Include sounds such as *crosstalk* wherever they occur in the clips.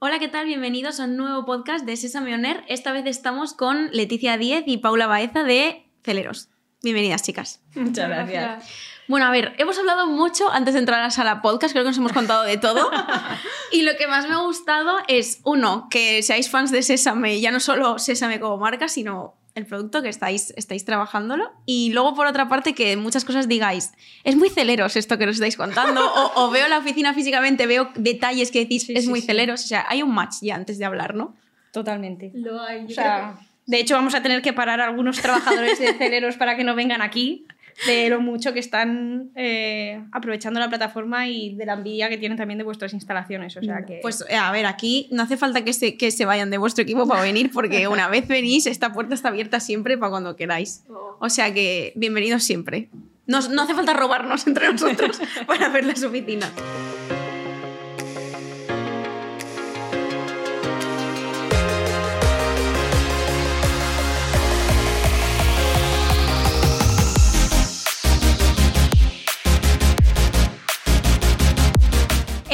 Hola, ¿qué tal? Bienvenidos a un nuevo podcast de Sesame On Air. Esta vez estamos con Leticia Díez y Paula Baeza de Celeros. Bienvenidas, chicas. *laughs* Muchas gracias. Bueno, a ver, hemos hablado mucho antes de entrar a la sala podcast, creo que nos hemos contado de todo. *laughs* y lo que más me ha gustado es, uno, que seáis fans de Sésame, ya no solo Sésame como marca, sino el producto que estáis, estáis trabajándolo. Y luego, por otra parte, que muchas cosas digáis, es muy celeros esto que nos estáis contando, o, veo la oficina físicamente, veo detalles que decís, es muy celeros. O sea, hay un match ya antes de hablar, ¿no? Totalmente. Lo hay. O sea, de hecho, vamos a tener que parar a algunos trabajadores de celeros para que no vengan aquí de lo mucho que están eh, aprovechando la plataforma y de la envidia que tienen también de vuestras instalaciones. O sea que... Pues a ver, aquí no hace falta que se, que se vayan de vuestro equipo para venir, porque una vez venís, esta puerta está abierta siempre para cuando queráis. Oh. O sea que bienvenidos siempre. No, no hace falta robarnos entre nosotros *laughs* para ver las oficinas.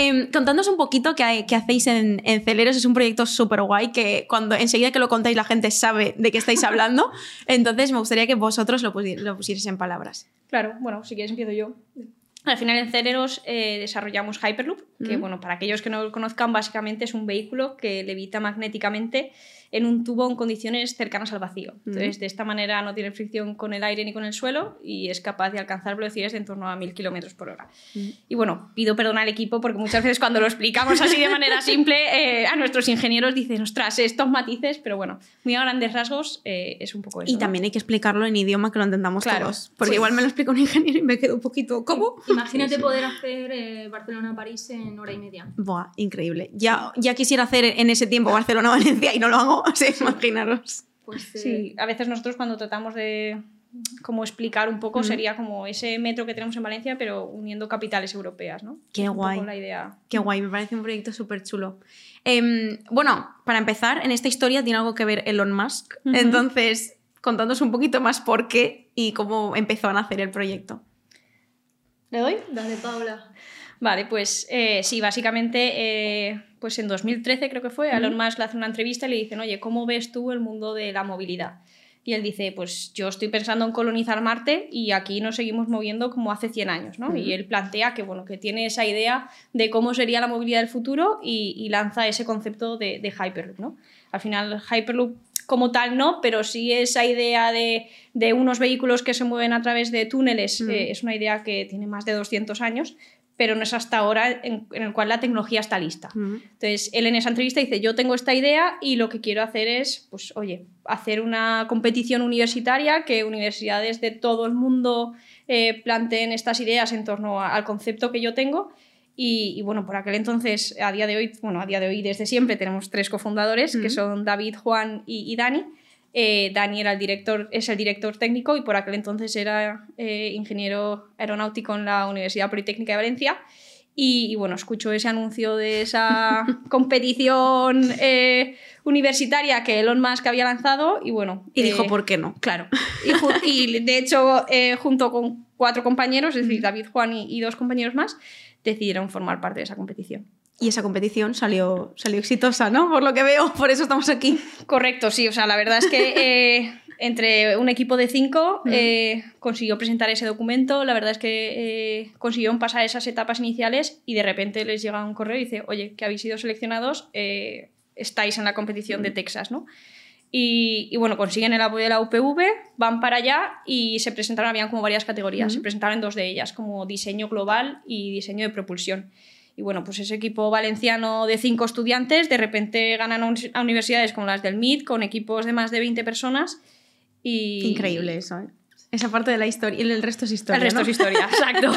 Eh, contándonos un poquito qué, qué hacéis en, Celeros. Es un proyecto súper guay que cuando enseguida que lo contáis la gente sabe de qué estáis hablando. *laughs* Entonces me gustaría que vosotros lo, lo pusierais en palabras. Claro, bueno, si quieres empiezo yo. Al final en Celeros eh, desarrollamos Hyperloop, que bueno, para aquellos que no lo conozcan, básicamente es un vehículo que levita magnéticamente en un tubo en condiciones cercanas al vacío. Entonces, de esta manera no tiene fricción con el aire ni con el suelo y es capaz de alcanzar velocidades de en torno a 1000 km por hora. Y bueno, pido perdón al equipo porque muchas veces cuando lo explicamos así de manera simple *laughs* eh, a nuestros ingenieros dicen, ostras, estos matices, pero bueno, muy a grandes rasgos eh, es un poco eso. Y también hay que explicarlo en idioma que lo entendamos claro. todos. Porque igual me lo explica un ingeniero y me quedo un poquito, ¿cómo? Imagínate poder hacer eh, Barcelona-París en hora y media. Buah, increíble. Ya, ya quisiera hacer en ese tiempo Barcelona-Valencia y no lo hago *laughs* sí, imaginaros. Pues, sí, a veces nosotros cuando tratamos de como explicar un poco sería como ese metro que tenemos en Valencia, pero uniendo capitales europeas, ¿no? Qué guay. la idea. Qué guay, me parece un proyecto súper chulo. Em, bueno, para empezar, en esta historia tiene algo que ver Elon Musk. Entonces, contándonos un poquito más por qué y cómo empezó a nacer el proyecto. ¿Le doy? Dale, Paula. Vale, pues eh, sí, básicamente, eh, pues en 2013 creo que fue, Elon Musk le hace una entrevista y le dicen, oye, ¿cómo ves tú el mundo de la movilidad? Y él dice, pues yo estoy pensando en colonizar Marte y aquí nos seguimos moviendo como hace 100 años, ¿no? Y él plantea que, bueno, que tiene esa idea de cómo sería la movilidad del futuro y, lanza ese concepto de, de, Hyperloop, ¿no? Al final, Hyperloop como tal no, pero sí esa idea de, de unos vehículos que se mueven a través de túneles eh, es una idea que tiene más de 200 años pero no es hasta ahora en, el cual la tecnología está lista. Entonces, él en esa entrevista dice, yo tengo esta idea y lo que quiero hacer es, pues, oye, hacer una competición universitaria, que universidades de todo el mundo eh, planteen estas ideas en torno al concepto que yo tengo. Y, bueno, por aquel entonces, a día de hoy, bueno, a día de hoy desde siempre tenemos tres cofundadores, que son David, Juan y, y Dani. Eh, Dani era el director, es el director técnico y por aquel entonces era eh, ingeniero aeronáutico en la Universidad Politécnica de Valencia. Y, bueno, escuchó ese anuncio de esa *laughs* competición eh, universitaria que Elon Musk había lanzado y bueno. Y dijo, ¿por qué no? Claro. Y, de hecho, junto con cuatro compañeros, es decir, David, Juan y dos compañeros más, decidieron formar parte de esa competición. Y esa competición salió, salió exitosa, ¿no? Por lo que veo, por eso estamos aquí. Correcto, sí. O sea, la verdad es que eh, entre un equipo de cinco eh, consiguió presentar ese documento. La verdad es que eh, consiguieron pasar esas etapas iniciales y de repente les llega un correo y dice, oye, que habéis sido seleccionados, estáis en la competición de Texas, ¿no? Y, bueno, consiguen el apoyo de la UPV, van para allá y se presentaron, habían como varias categorías, se presentaron en dos de ellas, como diseño global y diseño de propulsión. Y bueno, pues ese equipo valenciano de cinco estudiantes de repente ganan a universidades como las del MIT, con equipos de más de 20 personas. Y... Increíble eso, ¿eh? Esa parte de la historia y el resto es historia. El resto es historia, *laughs* exacto.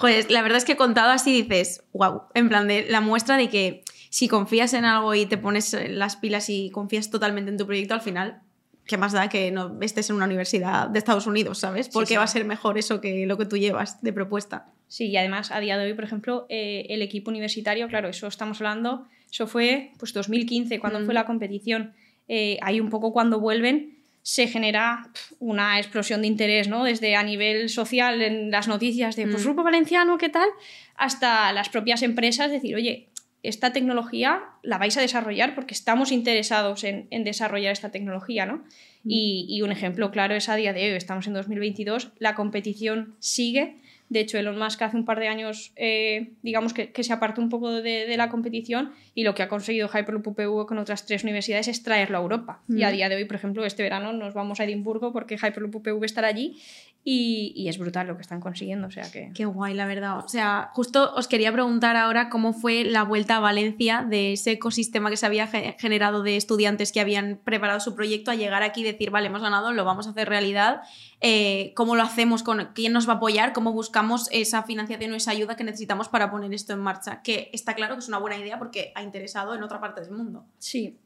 pues la verdad es que contado así dices, wow, en plan de la muestra de que si confías en algo y te pones las pilas y confías totalmente en tu proyecto, al final ¿qué más da que no estés en una universidad de Estados Unidos, ¿sabes? Porque va a ser mejor eso que lo que tú llevas de propuesta. Sí, y además a día de hoy, por ejemplo, eh, el equipo universitario, claro, eso estamos hablando, eso fue pues 2015, cuando fue la competición. Eh, ahí un poco cuando vuelven se genera una explosión de interés, ¿no? Desde a nivel social en las noticias de, pues, Grupo Valenciano, ¿qué tal? Hasta las propias empresas decir, oye, esta tecnología la vais a desarrollar porque estamos interesados en, desarrollar esta tecnología, ¿no? Y, y, un ejemplo claro es a día de hoy, estamos en 2022, la competición sigue de hecho, Elon Musk hace un par de años, eh, digamos que, se apartó un poco de, la competición y lo que ha conseguido Hyperloop UPV con otras tres universidades es traerlo a Europa. Y a día de hoy, por ejemplo, este verano nos vamos a Edimburgo porque Hyperloop UPV estará allí y, es brutal lo que están consiguiendo. O sea que... Qué guay, la verdad. O sea, justo os quería preguntar ahora cómo fue la vuelta a Valencia de ese ecosistema que se había generado de estudiantes que habían preparado su proyecto a llegar aquí y decir, vale, hemos ganado, lo vamos a hacer realidad. Eh, ¿Cómo lo hacemos? Con, ¿Quién nos va a apoyar? ¿Cómo buscamos esa financiación o esa ayuda que necesitamos para poner esto en marcha? Que está claro que es una buena idea porque ha interesado en otra parte del mundo. Sí,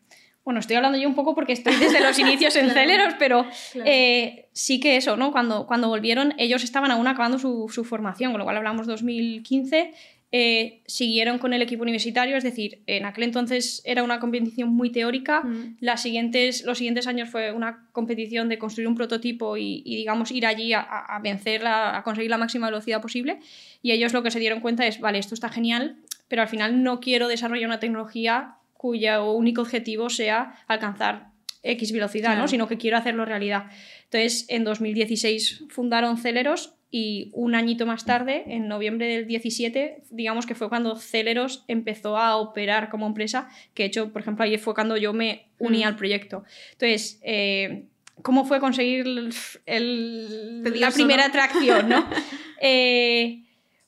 bueno, estoy hablando yo un poco porque estoy desde los *laughs* inicios en Celeros, pero eh, sí que eso, ¿no? Cuando, cuando volvieron, ellos estaban aún acabando su, su formación, con lo cual hablamos 2015, eh, siguieron con el equipo universitario, es decir, en aquel entonces era una competición muy teórica, mm. las siguientes, los siguientes años fue una competición de construir un prototipo y, digamos, ir allí a, a vencerla, a conseguir la máxima velocidad posible, y ellos lo que se dieron cuenta es, vale, esto está genial, pero al final no quiero desarrollar una tecnología cuyo único objetivo sea alcanzar X velocidad, ¿no? sino que quiero hacerlo realidad. Entonces, en 2016 fundaron Celeros y un añito más tarde, en noviembre del 17, digamos que fue cuando Celeros empezó a operar como empresa, que de hecho, por ejemplo, ahí fue cuando yo me uní mm. al proyecto. Entonces, eh, ¿cómo fue conseguir la primera atracción? ¿no? *laughs* Eh,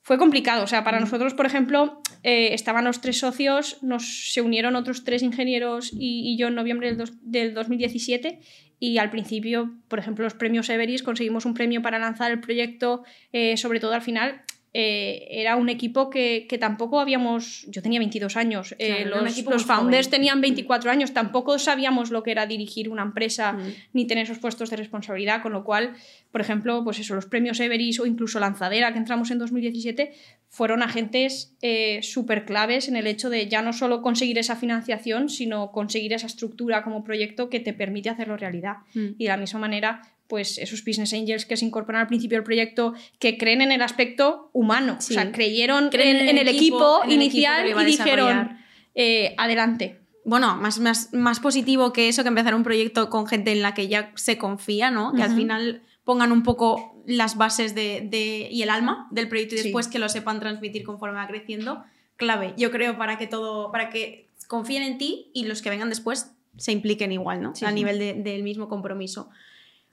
fue complicado, o sea, para nosotros, por ejemplo, eh, estaban los tres socios, nos, se unieron otros tres ingenieros y, yo en noviembre del, del, 2017 y al principio, por ejemplo, los premios Everest conseguimos un premio para lanzar el proyecto, eh, sobre todo al final, eh, era un equipo que, tampoco habíamos, yo tenía 22 años, eh, los, founders tenían 24 años, tampoco sabíamos lo que era dirigir una empresa mm. ni tener esos puestos de responsabilidad, con lo cual, por ejemplo, pues eso, los premios Everest o incluso Lanzadera que entramos en 2017 fueron agentes eh, súper claves en el hecho de ya no solo conseguir esa financiación, sino conseguir esa estructura como proyecto que te permite hacerlo realidad. Mm. Y de la misma manera, pues esos business angels que se incorporan al principio del proyecto, que creen en el aspecto humano, o sea, creyeron en, el equipo, inicial y dijeron, eh, adelante. Bueno, más, más, más positivo que eso, que empezar un proyecto con gente en la que ya se confía, ¿no? Que al final pongan un poco las bases de, y el alma del proyecto y después que lo sepan transmitir conforme va creciendo. Clave, yo creo, para que todo, para que confíen en ti y los que vengan después se impliquen igual, ¿no? a nivel del mismo compromiso.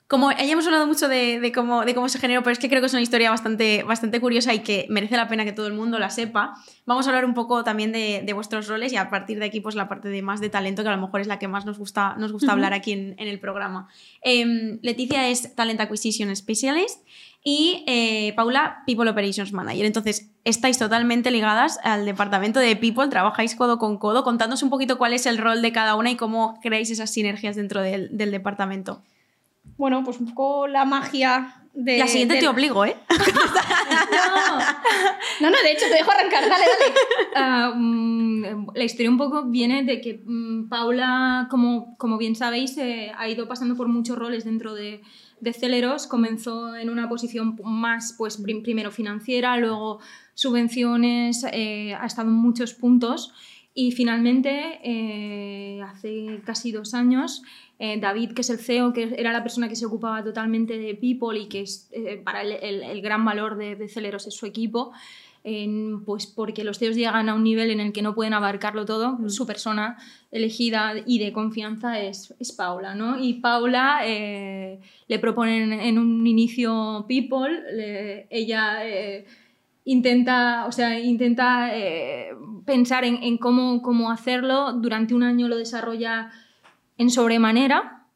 Como ya hemos hablado mucho de, cómo, de cómo se generó, pero es que creo que es una historia bastante, bastante curiosa y que merece la pena que todo el mundo la sepa. Vamos a hablar un poco también de, vuestros roles y a partir de aquí, pues la parte de más de talento, que a lo mejor es la que más nos gusta, nos gusta hablar aquí en, el programa. Em, Leticia es Talent Acquisition Specialist y eh, Paula, People Operations Manager. Entonces, estáis totalmente ligadas al departamento de People, trabajáis codo con codo. Contadnos un poquito cuál es el rol de cada una y cómo creáis esas sinergias dentro del, del departamento bueno, pues un poco la magia de... La siguiente te obligo, ¿eh? *laughs* no. no, de hecho te dejo arrancar, dale, dale. *laughs* Ah, mm, la historia un poco viene de que mm, Paula, como, como bien sabéis, eh, ha ido pasando por muchos roles dentro de, de Celeros. Comenzó en una posición más, pues primero financiera, luego subvenciones, eh, ha estado en muchos puntos. Y finalmente, eh, hace casi dos años, eh, David, que es el CEO, que era la persona que se ocupaba totalmente de People y que es eh, para el, el, gran valor de, de, Celeros es su equipo, pues porque los CEOs llegan a un nivel en el que no pueden abarcarlo todo, mm. su persona elegida y de confianza es, es Paula, ¿no? Y Paula le proponen en un inicio People, ella intenta, o sea, intenta eh, pensar en, cómo, cómo, hacerlo. Durante un año lo desarrolla en sobremanera.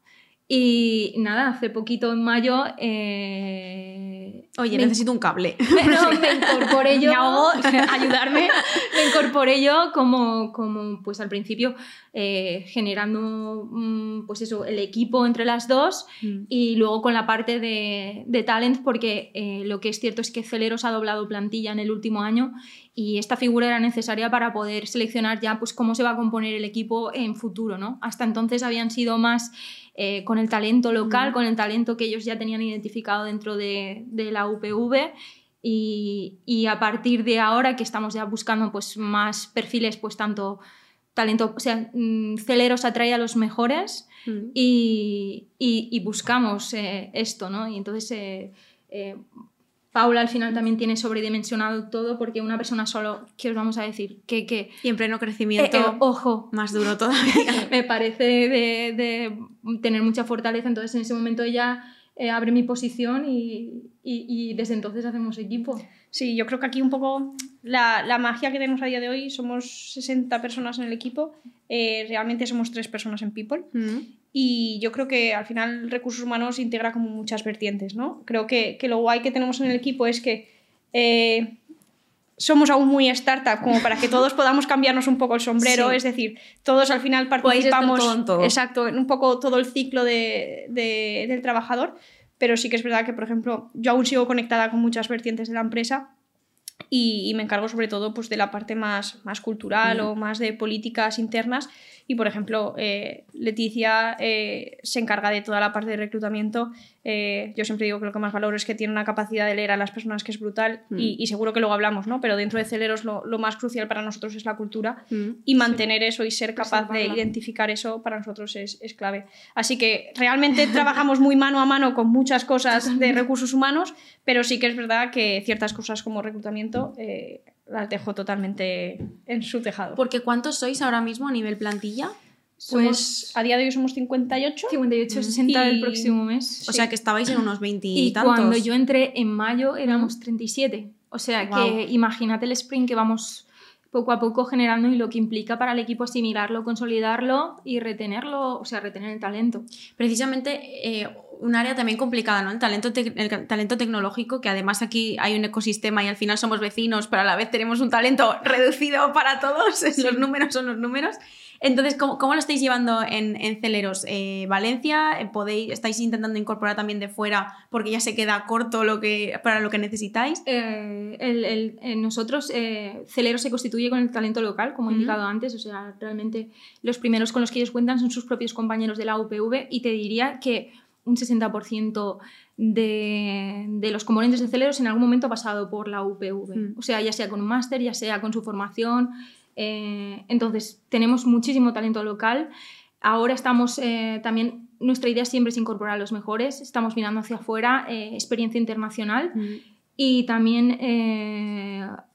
Y nada, hace poquito en mayo. Eh, Oye, necesito un cable. *laughs* No, me *laughs* incorporé yo. *laughs* ayudarme. Me incorporé yo como, como pues al principio eh, generando mm, pues eso, el equipo entre las dos mm. y luego con la parte de, de talent porque eh, lo que es cierto es que Celeros ha doblado plantilla en el último año y esta figura era necesaria para poder seleccionar ya pues cómo se va a componer el equipo en futuro. ¿no? Hasta entonces habían sido más eh, con el talento local, mm. con el talento que ellos ya tenían identificado dentro de, de la UPV Y, y, a partir de ahora que estamos ya buscando pues, más perfiles, pues tanto talento, o sea, mm, Celeros atrae a los mejores mm. y, y, buscamos eh, esto, ¿no? Y entonces eh, eh, Paula al final también tiene sobredimensionado todo porque una persona solo, ¿qué os vamos a decir? Que, que y en pleno crecimiento, ojo, más duro todavía. *laughs* me parece de, de, tener mucha fortaleza, entonces en ese momento ella abre mi posición y, y desde entonces hacemos equipo. Sí, yo creo que aquí un poco la, la, magia que tenemos a día de hoy, somos 60 personas en el equipo, eh, realmente somos 3 personas en People. Mm. Y yo creo que al final recursos humanos integra como muchas vertientes, ¿no? Creo que, que lo guay que tenemos en el equipo es que eh, somos aún muy startup como para que todos podamos cambiarnos un poco el sombrero, es decir, todos al final participamos exacto en un poco todo el ciclo de, de, del trabajador pero sí que es verdad que, por ejemplo, yo aún sigo conectada con muchas vertientes de la empresa y, me encargo sobre todo pues, de la parte más, más cultural o más de políticas internas y, por ejemplo, eh, Leticia eh, se encarga de toda la parte de reclutamiento. Eh, yo siempre digo que lo que más valoro es que tiene una capacidad de leer a las personas que es brutal mm. y, seguro que luego hablamos, ¿no? Pero dentro de Celeros lo, lo más crucial para nosotros es la cultura mm. y mantener eso y ser capaz de identificar eso para nosotros es, es clave. Así que realmente *laughs* trabajamos muy mano a mano con muchas cosas de recursos humanos, pero sí que es verdad que ciertas cosas como reclutamiento las dejo totalmente en su tejado. Porque ¿cuántos sois ahora mismo a nivel plantilla? Pues a día de hoy somos 58. 58, 60 el próximo mes. O sea que estabais en unos 20 y, y cuando yo entré en mayo éramos 37. O sea que imagínate el sprint que vamos poco a poco generando y lo que implica para el equipo asimilarlo, consolidarlo y retenerlo, o sea, retener el talento. Precisamente eh, un área también complicada, ¿no? El talento, el talento tecnológico, que además aquí hay un ecosistema y al final somos vecinos, pero a la vez tenemos un talento *laughs* reducido para todos, *laughs* los números son los números. Entonces, ¿cómo, cómo lo estáis llevando en, en Celeros? Eh, ¿Valencia? Eh, ¿Podéis, ¿Estáis intentando incorporar también de fuera porque ya se queda corto lo que, para lo que necesitáis? Eh, el, nosotros, Celeros se constituye con el talento local, como he indicado antes, o sea, realmente los primeros con los que ellos cuentan son sus propios compañeros de la UPV y te diría que un 60% de, de, los componentes de Celeros en algún momento ha pasado por la UPV. Mm. O sea, ya sea con un máster, ya sea con su formación. Eh, entonces, tenemos muchísimo talento local. Ahora estamos eh, también, nuestra idea siempre es incorporar a los mejores. Estamos mirando hacia afuera, eh, experiencia internacional. Mm. Y también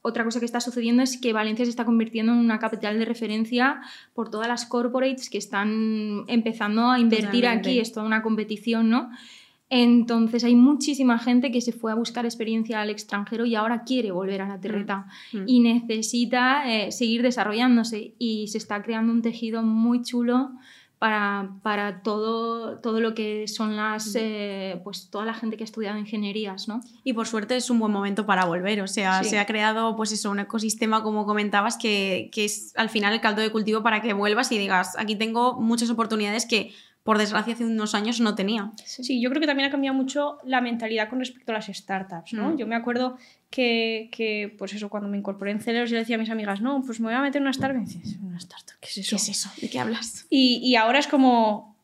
otra cosa que está sucediendo es que Valencia se está convirtiendo en una capital de referencia por todas las corporates que están empezando a invertir aquí. Es toda una competición, ¿no? Entonces hay muchísima gente que se fue a buscar experiencia al extranjero y ahora quiere volver a la terreta mm, mm. y necesita eh, seguir desarrollándose y se está creando un tejido muy chulo para, para todo, todo lo que son las, eh, pues toda la gente que ha estudiado ingenierías, ¿no? Y por suerte es un buen momento para volver, o sea, se ha creado pues eso, un ecosistema como comentabas que, que es al final el caldo de cultivo para que vuelvas y digas, aquí tengo muchas oportunidades que por desgracia hace unos años no tenía. Sí, yo creo que también ha cambiado mucho la mentalidad con respecto a las startups, ¿no? Mm. Yo me acuerdo que, que, pues eso, cuando me incorporé en Celeros, yo decía a mis amigas, no, pues me voy a meter en una startup. Y me ¿una startup? ¿Qué es eso? ¿Qué es eso? ¿De qué hablas? Y, y ahora es como,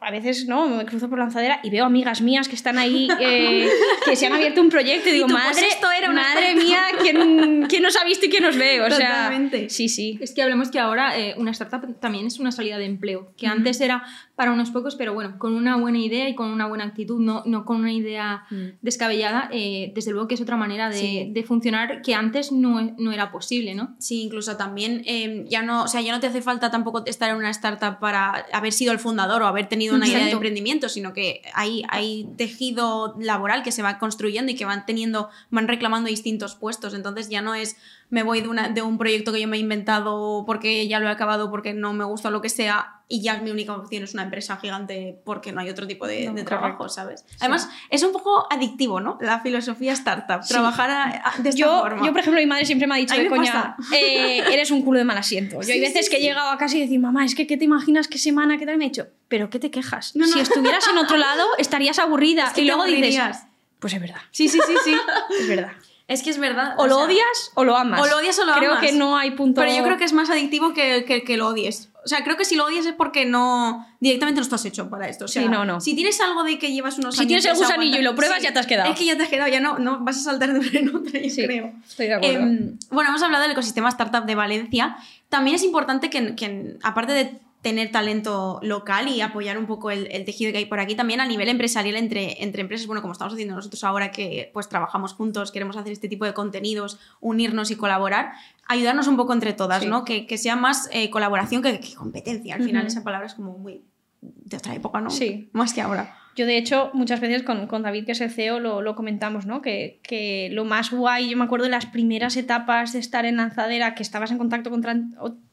a veces no me cruzo por la lanzadera y veo amigas mías que están ahí eh, *laughs* que se han abierto un proyecto y digo pues madre esto era madre mía ¿quién, ¿quién, nos ha visto y quién nos ve o Totalmente. sea sí sí. Es que hablemos que ahora eh, una startup también es una salida de empleo que antes era para unos pocos pero bueno con una buena idea y con una buena actitud no, no con una idea mm. descabellada eh, desde luego que es otra manera de, de funcionar que antes no, no, era posible no sí incluso también ya no o sea ya no te hace falta tampoco estar en una startup para haber sido el fundador o haber tenido una idea de emprendimiento, sino que hay, hay tejido laboral que se va construyendo y que van teniendo, van reclamando distintos puestos. Entonces ya no es me voy de, una, de un proyecto que yo me he inventado porque ya lo he acabado, porque no me gusta lo que sea, y ya mi única opción es una empresa gigante porque no hay otro tipo de, trabajo, ¿sabes? Además, es un poco adictivo, ¿no? La filosofía startup, trabajar de esta yo, forma. Yo, por ejemplo, mi madre siempre me ha dicho, de coña, eh, eres un culo de mal asiento. Yo hay veces que he llegado a casa y decir, mamá, es que ¿qué te imaginas qué semana, qué tal? Y me ha dicho, ¿pero qué te quejas? Si estuvieras en otro lado, estarías aburrida. y luego dices, pues es verdad. Sí, sí, sí, sí. es verdad. Es que es verdad. O, lo sea, odias o lo amas. O lo odias o lo creo amas. que no hay punto. Pero yo creo que es más adictivo que, que, que lo odies. O sea, creo que si lo odias es porque no. Directamente no estás hecho para esto. O sea, Sí, no, no. Si tienes algo de que llevas unos Si años. tienes el gusanillo y lo pruebas, ya te has quedado. Es que ya te has quedado, ya no, no vas a saltar de una en otra, yo Sí, creo. Estoy de acuerdo. Em, bueno, hemos hablado del ecosistema startup de Valencia. También es importante que, que, aparte de tener talento local y apoyar un poco el, el, tejido que hay por aquí, también a nivel empresarial entre, entre empresas, bueno, como estamos haciendo nosotros ahora que pues trabajamos juntos, queremos hacer este tipo de contenidos, unirnos y colaborar, ayudarnos un poco entre todas, Sí. ¿no? Que, que sea más eh, colaboración que, que competencia. Al final esa palabra es como muy de otra época, ¿no? Sí. Más que ahora. Yo, de hecho, muchas veces con, con David, que es el CEO, lo, lo comentamos, ¿no? Que, que lo más guay, yo me acuerdo de las primeras etapas de estar en Lanzadera, que estabas en contacto con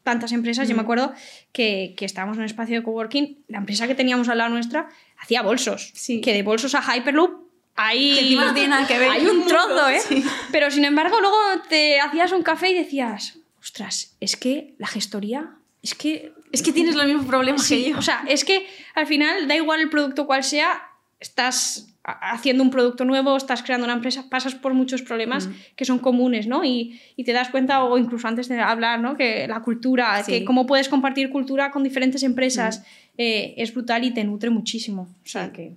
tantas empresas, yo me Mm. acuerdo que, que estábamos en un espacio de coworking, la empresa que teníamos al lado nuestra hacía bolsos. Sí. Que de bolsos a Hyperloop hay, no que ver. hay un trozo, ¿eh? Sí. Pero sin embargo, luego te hacías un café y decías, ostras, es que la gestoría, es que Es que tienes los mismos problemas Sí, que yo. o sea, es que al final da igual el producto cual sea, estás ha- haciendo un producto nuevo, estás creando una empresa, pasas por muchos problemas Mm. que son comunes, ¿no? Y, y te das cuenta, o incluso antes de hablar, ¿no? Que la cultura, Sí. que cómo puedes compartir cultura con diferentes empresas, Mm. eh, es brutal y te nutre muchísimo. O sea, Sí. que...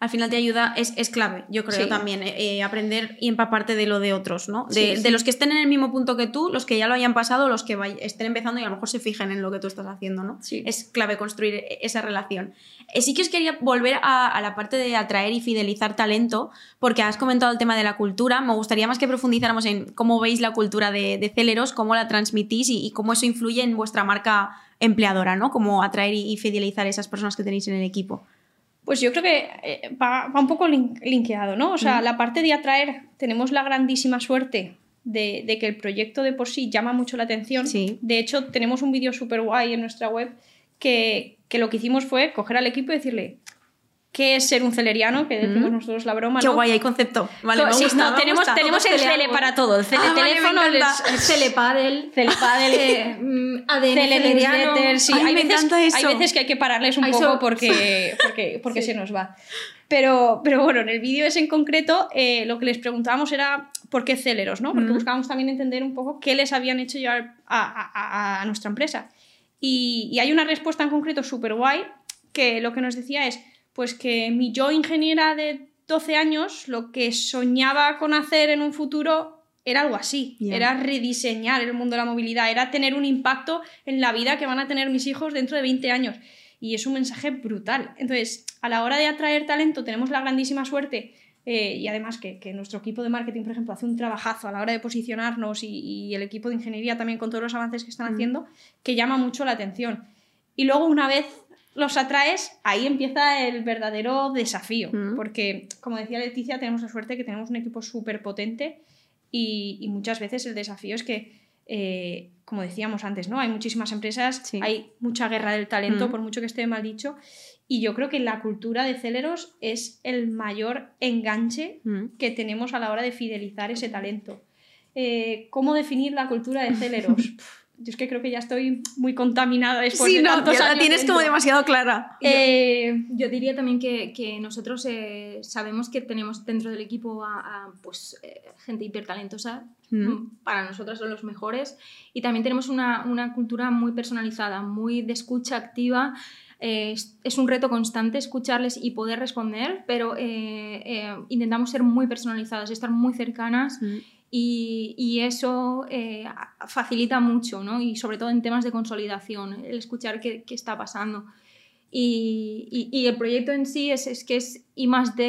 al final te ayuda, es, es clave, yo creo Sí. también, eh, eh, aprender y empaparte de lo de otros, ¿no? De, Sí, sí. de los que estén en el mismo punto que tú, los que ya lo hayan pasado, los que estén empezando y a lo mejor se fijen en lo que tú estás haciendo, ¿no? Sí. Es clave construir e- esa relación. Eh, sí que os quería volver a, a la parte de atraer y fidelizar talento, porque has comentado el tema de la cultura. Me gustaría más que profundizáramos en cómo veis la cultura de, de Celeros, cómo la transmitís y, y cómo eso influye en vuestra marca empleadora, ¿no? Cómo atraer y, y fidelizar a esas personas que tenéis en el equipo. Pues yo creo que eh, va, va un poco lin- linkeado, ¿no? O sea, la parte de atraer, tenemos la grandísima suerte de, de que el proyecto de por sí llama mucho la atención. Sí. De hecho, tenemos un vídeo súper guay en nuestra web que, que lo que hicimos fue coger al equipo y decirle, ¿qué es ser un celeriano? Que decimos Ujú. nosotros la broma, Qué ¿no? guay, hay concepto. Vale, me Sí, gusta, no, me tenemos, gusta. tenemos el cele para todo. El cele Ah, vale, teléfono, el, encanta. el Celepadel, celepadel, eh, mm, ADN Tele celeriano. sí. Ay, hay, me veces, encanta eso. hay veces que hay que pararles un Ay, poco eso- porque, *laughs* porque, porque Sí. se nos va. Pero, pero bueno, en el vídeo ese en concreto eh, lo que les preguntábamos era por qué Celeros, ¿no? Porque Ujú. buscábamos también entender un poco qué les habían hecho llevar a, a- a- a nuestra empresa. Y, y hay una respuesta en concreto súper guay que lo que nos decía es pues que mi yo ingeniera de 12 años lo que soñaba con hacer en un futuro era algo así, era rediseñar el mundo de la movilidad, era tener un impacto en la vida que van a tener mis hijos dentro de 20 años. Y es un mensaje brutal. Entonces, a la hora de atraer talento, tenemos la grandísima suerte, eh, y además que, que nuestro equipo de marketing, por ejemplo, hace un trabajazo a la hora de posicionarnos y, y el equipo de ingeniería también con todos los avances que están Mm. haciendo, que llama mucho la atención. Y luego, una vez los atraes, ahí empieza el verdadero desafío. Mm. Porque, como decía Leticia, tenemos la suerte que tenemos un equipo súper potente y, y muchas veces el desafío es que, eh, como decíamos antes, ¿no? Hay muchísimas empresas, Sí. hay mucha guerra del talento, Mm. por mucho que esté mal dicho. Y yo creo que la cultura de Celeros es el mayor enganche Mm. que tenemos a la hora de fidelizar ese talento. Eh, ¿Cómo definir la cultura de Celeros? *laughs* Yo es que creo que ya estoy muy contaminada después Sí, de no, tantos ya la tienes como dentro. demasiado clara. Eh, Yo diría también que, que nosotros eh, sabemos que tenemos dentro del equipo a, a, pues, eh, gente hipertalentosa, Mm. mm, para nosotras son los mejores, y también tenemos una, una cultura muy personalizada, muy de escucha activa. Eh, es, es un reto constante escucharles y poder responder, pero eh, eh, intentamos ser muy personalizadas, estar muy cercanas Mm. Y, y eso eh, facilita mucho, ¿no? Y sobre todo en temas de consolidación, el escuchar qué, qué está pasando. Y, y- y el proyecto en sí es, es que es I más D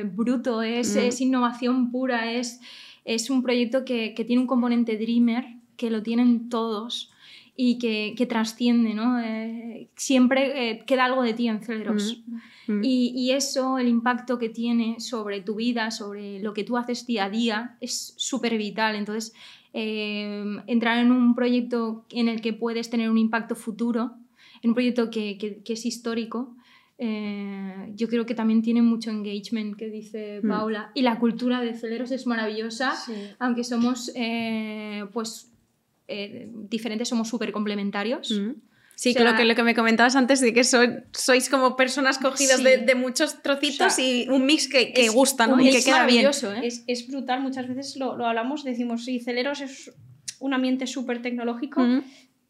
eh, bruto, es, Mm. es innovación pura, es, es un proyecto que, que tiene un componente Dreamer, que lo tienen todos y que, que trasciende, ¿no? Eh, siempre eh, queda algo de ti en Celeros. Mm. Y, y eso, el impacto que tiene sobre tu vida, sobre lo que tú haces día a día, es súper vital. Entonces, eh, entrar en un proyecto en el que puedes tener un impacto futuro, en un proyecto que, que- que es histórico, eh, yo creo que también tiene mucho engagement, que dice Mm. Paula. Y la cultura de Celeros es maravillosa, sí. aunque somos, eh, pues, eh, diferentes, somos súper complementarios. Mm. Sí, O sea, lo, que, lo que me comentabas antes de que sois como personas cogidas Sí. de, de muchos trocitos O sea, y un mix que, que es gusta, ¿no? Y que queda bien. maravilloso, ¿eh? Es, es brutal, muchas veces lo, lo hablamos, decimos, sí, Celeros es un ambiente súper tecnológico, Mm.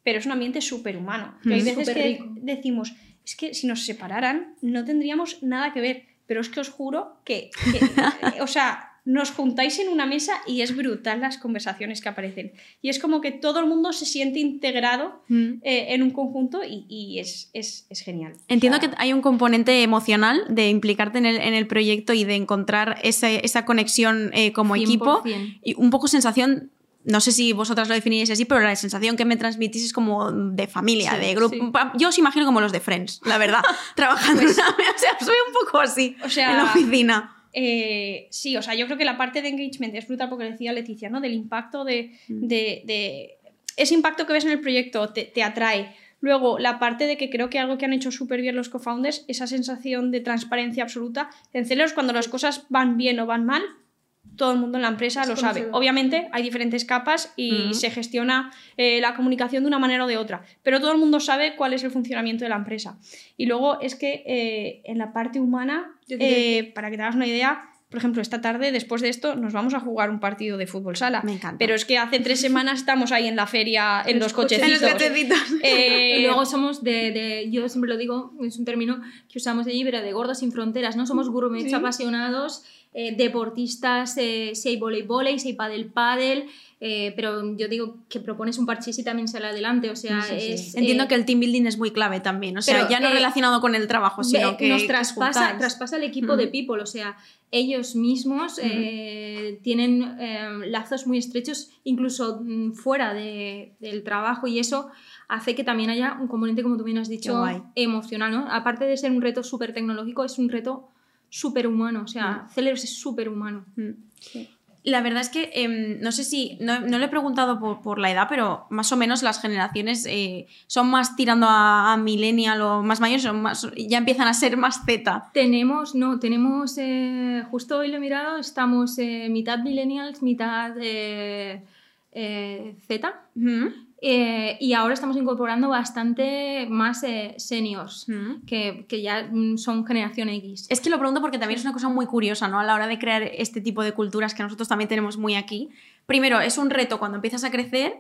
pero es un ambiente súper humano. Hay veces que rico. decimos, es que si nos separaran no tendríamos nada que ver, pero es que os juro que, que- *laughs* o sea, nos juntáis en una mesa y es brutal las conversaciones que aparecen. Y es como que todo el mundo se siente integrado Mm. eh, en un conjunto y, y es, es- es genial. Entiendo O sea, que hay un componente emocional de implicarte en el, en el proyecto y de encontrar ese- esa conexión eh, como equipo 100%. y un poco sensación, no sé si vosotras lo definíais así, pero la sensación que me transmitís es como de familia, Sí, de grupo. sí. Yo os imagino como los de Friends, la verdad, *laughs* trabajando. en una- o sea, *laughs* soy un poco así O sea, en la oficina. Eh, sí, o sea, yo creo que la parte de engagement es brutal porque decía Leticia, ¿no? Del impacto de, Mm. de- de- Ese impacto que ves en el proyecto te, te atrae. Luego, la parte de que creo que algo que han hecho súper bien los co-founders, esa sensación de transparencia absoluta. En cuando las cosas van bien o van mal, todo el mundo en la empresa Es lo sabe. conocido. Obviamente hay diferentes capas y Ujú. se gestiona eh, la comunicación de una manera o de otra, pero todo el mundo sabe cuál es el funcionamiento de la empresa. Y luego es que eh, en la parte humana, eh, para que te hagas una idea, por ejemplo, esta tarde, después de esto, nos vamos a jugar un partido de fútbol sala. Me encanta. Pero es que hace tres semanas estamos ahí en la feria, en los los coches- En los cochecitos. cochecitos. *laughs* Eh, Y luego somos de, de- yo siempre lo digo, es un término que usamos allí, pero de gordos sin fronteras, ¿no? Somos gourmets Sí. apasionados, eh, deportistas, eh, si hay voleibol, si hay pádel, pádel, eh, pero yo digo que propones un parchís y también sale adelante, o sea, Sí, sí, sí. es... Entiendo eh, que el team building es muy clave también, o sea, Pero, ya no eh, relacionado con el trabajo, sino que nos traspasa, el equipo de people, o sea, ellos mismos eh, tienen eh, lazos muy estrechos, incluso mm, fuera de- del trabajo, y eso hace que también haya un componente, como tú bien has dicho, emocional, ¿no? Aparte de ser un reto súper tecnológico, es un reto súper humano, o sea, Celeros es súper humano. Mm. La verdad es que em, no sé si, no, no le he preguntado por, por la edad, pero más o menos las generaciones eh, son más tirando a, a millennial o más mayores, son más, ya empiezan a ser más Z. Tenemos, no, tenemos, eh, justo hoy lo he mirado, estamos eh, mitad millennials, mitad Z. Eh, y ahora estamos incorporando bastante más eh, seniors, Ujú. que, que ya mm, son generación X. Es que lo pregunto porque también es una cosa muy curiosa, ¿no? A la hora de crear este tipo de culturas que nosotros también tenemos muy aquí. Primero, es un reto cuando empiezas a crecer,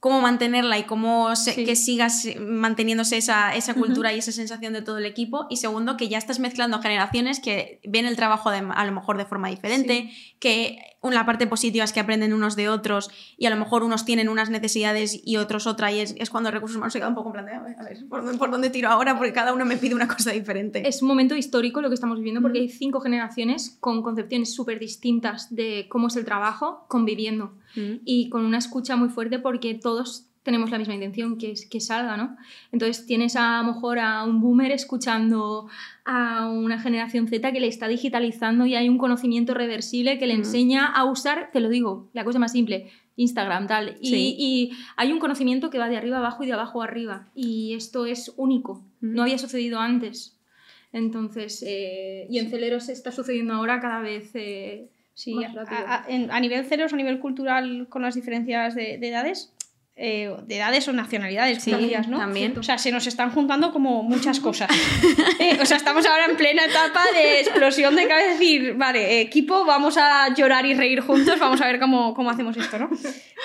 cómo mantenerla y cómo se- Sí. que sigas manteniéndose esa, esa cultura y esa sensación de todo el equipo. Y segundo, que ya estás mezclando generaciones que ven el trabajo de- a lo mejor de forma diferente, que la parte positiva es que aprenden unos de otros y a lo mejor unos tienen unas necesidades y otros otra y es, es cuando recursos humanos se queda un poco en plan de, a ver, a ver, ¿por, dónde, por dónde tiro ahora? Porque cada uno me pide una cosa diferente. Es un momento histórico lo que estamos viviendo porque hay cinco generaciones con concepciones súper distintas de cómo es el trabajo conviviendo Mm. y con una escucha muy fuerte porque todos tenemos la misma intención, que que salga, ¿no? Entonces tienes a, lo mejor a un boomer escuchando a una generación Z que le está digitalizando y hay un conocimiento reversible que le Mm. enseña a usar, te lo digo, la cosa más simple, Instagram, tal. Y, Sí. y hay un conocimiento que va de arriba abajo y de abajo arriba. Y esto es único, Mm. no había sucedido antes. Entonces, eh, y en Celeros está sucediendo ahora cada vez eh, Sí, más a, a- a nivel ceros, a nivel cultural, con las diferencias de, de edades, eh, de edades o nacionalidades, Sí, decías, ¿no? también. O sea, se nos están juntando como muchas *laughs* cosas. Eh, o sea, estamos ahora en plena etapa de explosión de cabeza, decir, vale, equipo, vamos a llorar y reír juntos, vamos a ver cómo, cómo hacemos esto, ¿no?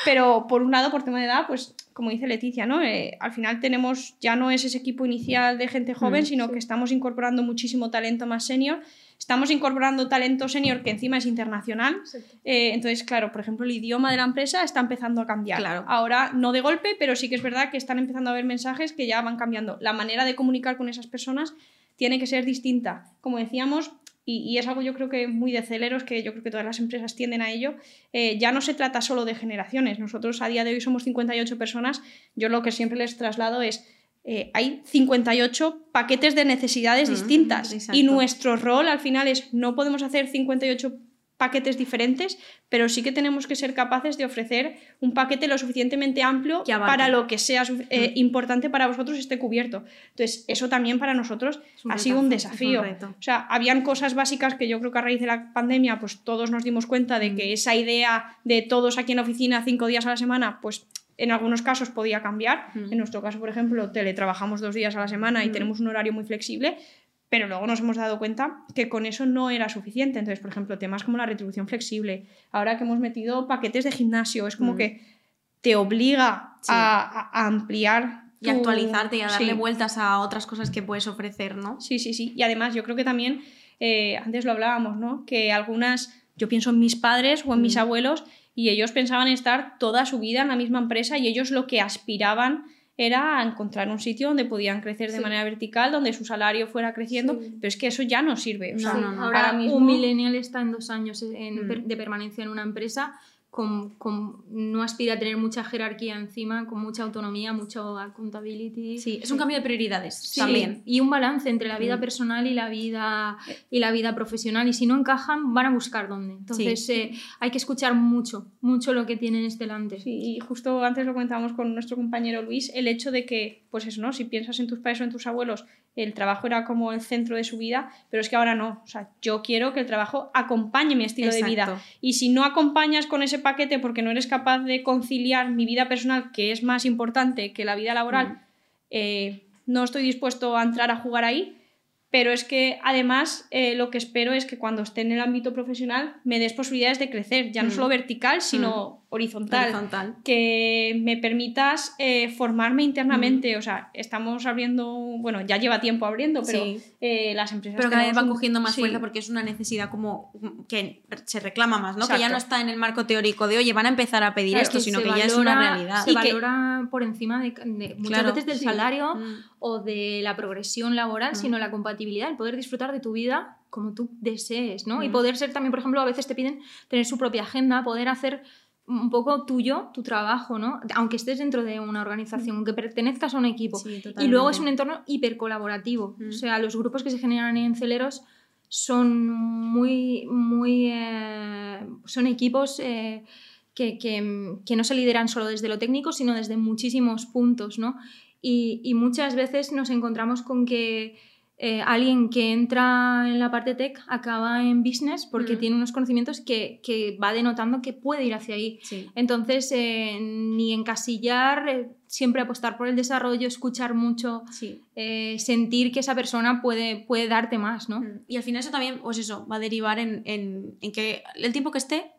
Pero por un lado, por tema de edad, pues como dice Leticia, ¿no? Eh, al final tenemos, ya no es ese equipo inicial de gente joven, Mm, sino que estamos incorporando muchísimo talento más senior. Estamos incorporando talento senior que encima es internacional. Eh, entonces, claro, por ejemplo, el idioma de la empresa está empezando a cambiar. Claro. Ahora, no de golpe, pero sí que es verdad que están empezando a haber mensajes que ya van cambiando. La manera de comunicar con esas personas tiene que ser distinta. Como decíamos, y, y es algo yo creo que muy de celeros, que yo creo que todas las empresas tienden a ello, eh, ya no se trata solo de generaciones. Nosotros a día de hoy somos 58 personas. Yo lo que siempre les traslado es, eh, hay 58 paquetes de necesidades Mm, distintas. exacto. Y nuestro rol al final es, no podemos hacer 58 paquetes diferentes, pero sí que tenemos que ser capaces de ofrecer un paquete lo suficientemente amplio para lo que sea eh, Mm. importante para vosotros esté cubierto. Entonces, eso también para nosotros ha sido un desafío. O sea, habían cosas básicas que yo creo que a raíz de la pandemia, pues todos nos dimos cuenta de Mm. que esa idea de todos aquí en la oficina cinco días a la semana, pues en algunos casos podía cambiar. Mm. En nuestro caso, por ejemplo, teletrabajamos dos días a la semana y Mm. tenemos un horario muy flexible, pero luego nos hemos dado cuenta que con eso no era suficiente. Entonces, por ejemplo, temas como la retribución flexible, ahora que hemos metido paquetes de gimnasio, es como Mm. que te obliga Sí. a, a- ampliar Y tu- actualizarte y a darle Sí. vueltas a otras cosas que puedes ofrecer, ¿no? Sí, sí, sí. Y además yo creo que también, eh, antes lo hablábamos, ¿no? Que algunas, yo pienso en mis padres o en mis abuelos y ellos pensaban estar toda su vida en la misma empresa y ellos lo que aspiraban era a encontrar un sitio donde podían crecer de Sí. manera vertical, donde su salario fuera creciendo, Sí. pero es que eso ya no sirve. O sea, No, no, no. Ahora, ahora mismo- un millennial está en dos años en Mm. de permanencia en una empresa, con, con- no aspira a tener mucha jerarquía encima, con mucha autonomía, mucho accountability. Sí, es un cambio de prioridades Sí, también. Y un balance entre la vida Mm. personal y la vida, y la vida profesional. Y si no encajan, van a buscar dónde. Entonces eh, hay que escuchar mucho, mucho lo que tienen delante. Sí, y justo antes lo comentábamos con nuestro compañero Luis, el hecho de que, pues eso, ¿no? Si piensas en tus padres o en tus abuelos, el trabajo era como el centro de su vida, pero es que ahora no. O sea, yo quiero que el trabajo acompañe mi estilo de vida. Y si no acompañas con ese paquete porque no eres capaz de conciliar mi vida personal, que es más importante que la vida laboral, Mm. eh, no estoy dispuesto a entrar a jugar ahí. Pero es que además eh, lo que espero es que cuando esté en el ámbito profesional me des posibilidades de crecer, ya no Mm. solo vertical, sino horizontal Horizontal. que me permitas eh, formarme internamente. O sea, estamos abriendo, bueno, ya lleva tiempo abriendo, pero Sí. eh, las empresas. Pero cada vez van un- cogiendo más sí. fuerza porque es una necesidad como que se reclama más, ¿no? Que ya no está en el marco teórico de, oye, van a empezar a pedir Claro, esto, que sino que ya es una realidad. Se Y que- valora por encima de, de muchas Claro, veces del sí. salario Mm. o de la progresión laboral, Mm. sino la compatibilidad, el poder disfrutar de tu vida como tú desees, ¿no? Y Mm. poder ser también, por ejemplo, a veces te piden tener su propia agenda, poder hacer un poco tuyo tu trabajo, ¿no? Aunque estés dentro de una organización, aunque pertenezcas a un equipo. Sí, Y luego es un entorno hipercolaborativo. Mm. O sea, los grupos que se generan en Celeros son muy, muy, eh, son equipos eh, que, que- que no se lideran solo desde lo técnico, sino desde muchísimos puntos, ¿no? Y, y muchas veces nos encontramos con que eh, alguien que entra en la parte tech acaba en business porque Mm. tiene unos conocimientos que, que va denotando que puede ir hacia ahí. Sí. Entonces, eh, ni encasillar, eh, siempre apostar por el desarrollo, escuchar mucho, Sí. sentir que esa persona puede, puede darte más, ¿no? Mm. Y al final eso también, pues eso, va a derivar en, en- en que el tiempo que esté,